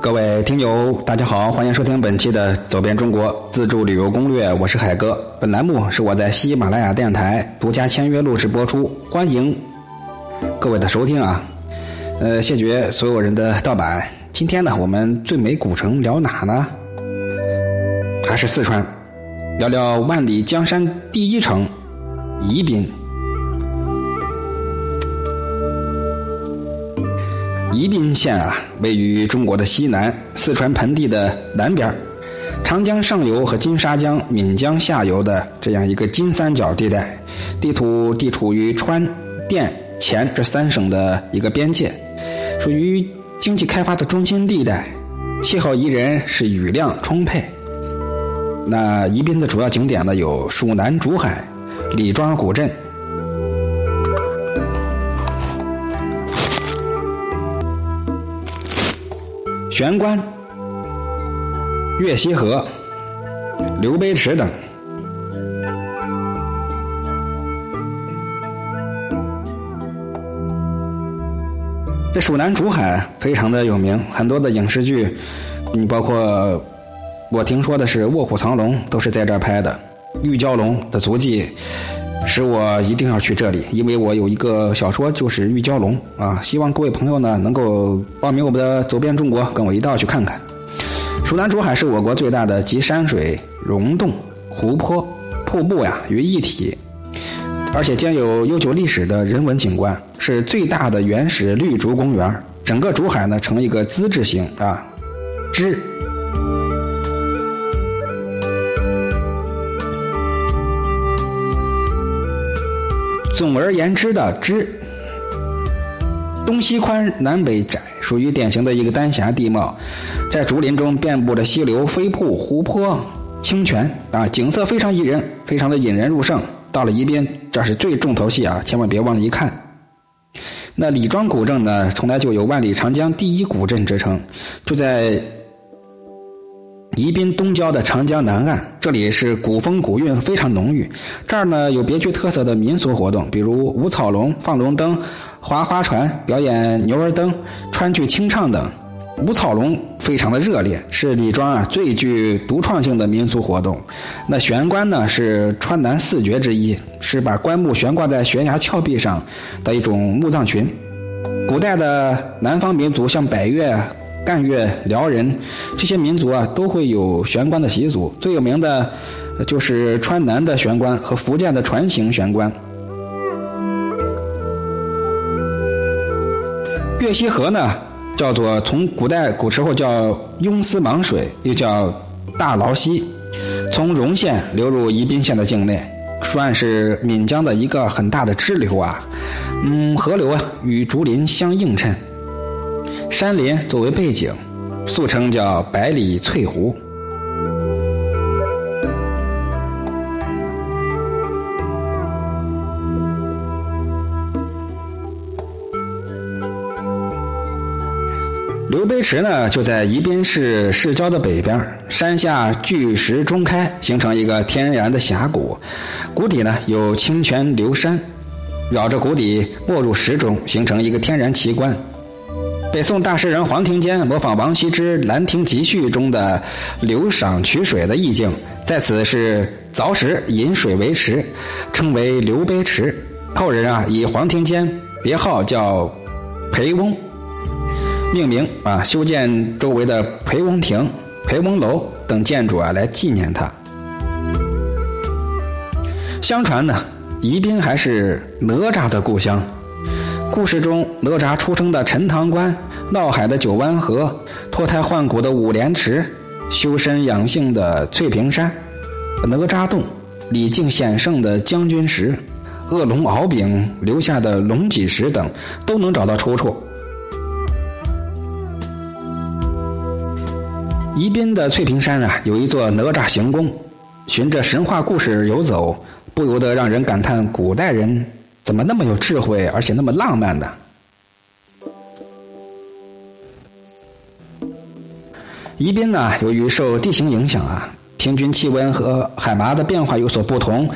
各位听友，大家好，欢迎收听本期的《走遍中国自助旅游攻略》，我是海哥。本栏目是我在喜马拉雅电台独家签约录制播出，欢迎各位的收听啊！呃，谢绝所有人的盗版。今天呢，我们最美古城聊哪呢？还是四川，聊聊万里江山第一城宜宾。宜宾县啊，位于中国的西南，四川盆地的南边，长江上游和金沙江、岷江下游的这样一个金三角地带，地图地处于川、滇、黔这三省的一个边界，属于经济开发的中心地带，气候宜人，是雨量充沛。那宜宾的主要景点呢，有蜀南竹海、李庄古镇。玄关、月溪河、刘碑池等。这蜀南竹海非常的有名，很多的影视剧，你包括我听说的是《卧虎藏龙》，都是在这儿拍的。玉娇龙的足迹。使我一定要去这里，因为我有一个小说就是《玉娇龙》啊，希望各位朋友呢能够报名我们的走遍中国，跟我一道去看看。蜀南竹海是我国最大的集山水、溶洞、湖泊、瀑布呀于一体，而且兼有悠久历史的人文景观，是最大的原始绿竹公园。整个竹海呢呈一个资质型啊，之。总而言之的之，东西宽，南北窄，属于典型的一个丹霞地貌，在竹林中遍布着溪流、飞瀑、湖泊、清泉啊，景色非常宜人，非常的引人入胜。到了宜宾，这是最重头戏啊，千万别忘了一看。那李庄古镇呢，从来就有万里长江第一古镇之称，就在。宜宾东郊的长江南岸，这里是古风古韵非常浓郁。这儿呢有别具特色的民俗活动，比如舞草龙、放龙灯、划花船、表演牛儿灯、川剧清唱等。舞草龙非常的热烈，是李庄啊最具独创性的民俗活动。那悬棺呢是川南四绝之一，是把棺木悬挂在悬崖峭壁上的一种墓葬群。古代的南方民族像百越。赣粤、辽人这些民族啊，都会有悬棺的习俗。最有名的，就是川南的悬棺和福建的船形悬棺。岳西河呢，叫做从古代古时候叫雍司莽水，又叫大劳溪，从荣县流入宜宾县的境内，算是闽江的一个很大的支流啊。嗯，河流啊与竹林相映衬。山林作为背景，俗称叫百里翠湖。刘碑池呢，就在宜宾市市郊的北边，山下巨石中开，形成一个天然的峡谷，谷底呢有清泉流山，绕着谷底没入石中，形成一个天然奇观。北宋大诗人黄庭坚模仿王羲之《兰亭集序》中的流赏取水的意境，在此是凿石引水为池，称为刘碑池。后人啊以黄庭坚别号叫裴翁，命名啊修建周围的裴翁亭、裴翁楼等建筑啊来纪念他。相传呢，宜宾还是哪吒的故乡。故事中，哪吒出生的陈塘关、闹海的九湾河、脱胎换骨的五莲池、修身养性的翠屏山、哪吒洞、李靖显圣的将军石、恶龙敖丙留下的龙脊石等，都能找到出处。宜宾的翠屏山啊，有一座哪吒行宫，循着神话故事游走，不由得让人感叹古代人。怎么那么有智慧，而且那么浪漫的？宜宾呢，由于受地形影响啊，平均气温和海拔的变化有所不同，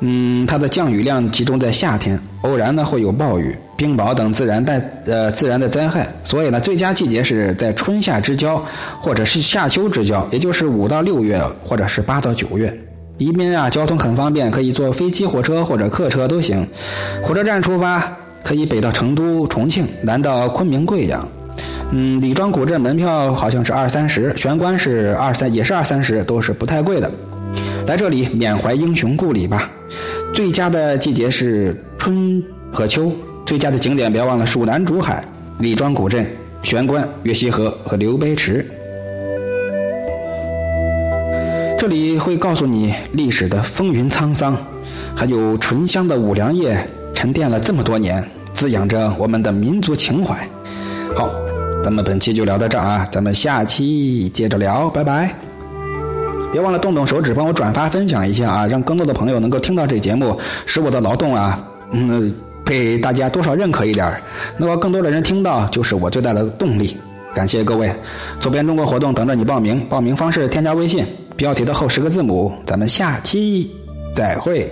嗯，它的降雨量集中在夏天，偶然呢会有暴雨、冰雹等自然带呃自然的灾害，所以呢，最佳季节是在春夏之交，或者是夏秋之交，也就是五到六月，或者是八到九月。宜宾啊，交通很方便，可以坐飞机、火车或者客车都行。火车站出发，可以北到成都、重庆，南到昆明、贵阳。嗯，李庄古镇门票好像是二三十，玄关是二三，也是二三十，都是不太贵的。来这里缅怀英雄故里吧。最佳的季节是春和秋。最佳的景点别忘了蜀南竹海、李庄古镇、玄关、月溪河和刘碑池。这里会告诉你历史的风云沧桑，还有醇香的五粮液沉淀了这么多年，滋养着我们的民族情怀。好，咱们本期就聊到这儿啊，咱们下期接着聊，拜拜。别忘了动动手指帮我转发分享一下啊，让更多的朋友能够听到这节目，使我的劳动啊，嗯，被大家多少认可一点那么更多的人听到，就是我最大的动力。感谢各位，左边中国活动等着你报名，报名方式添加微信。标题的后十个字母，咱们下期再会。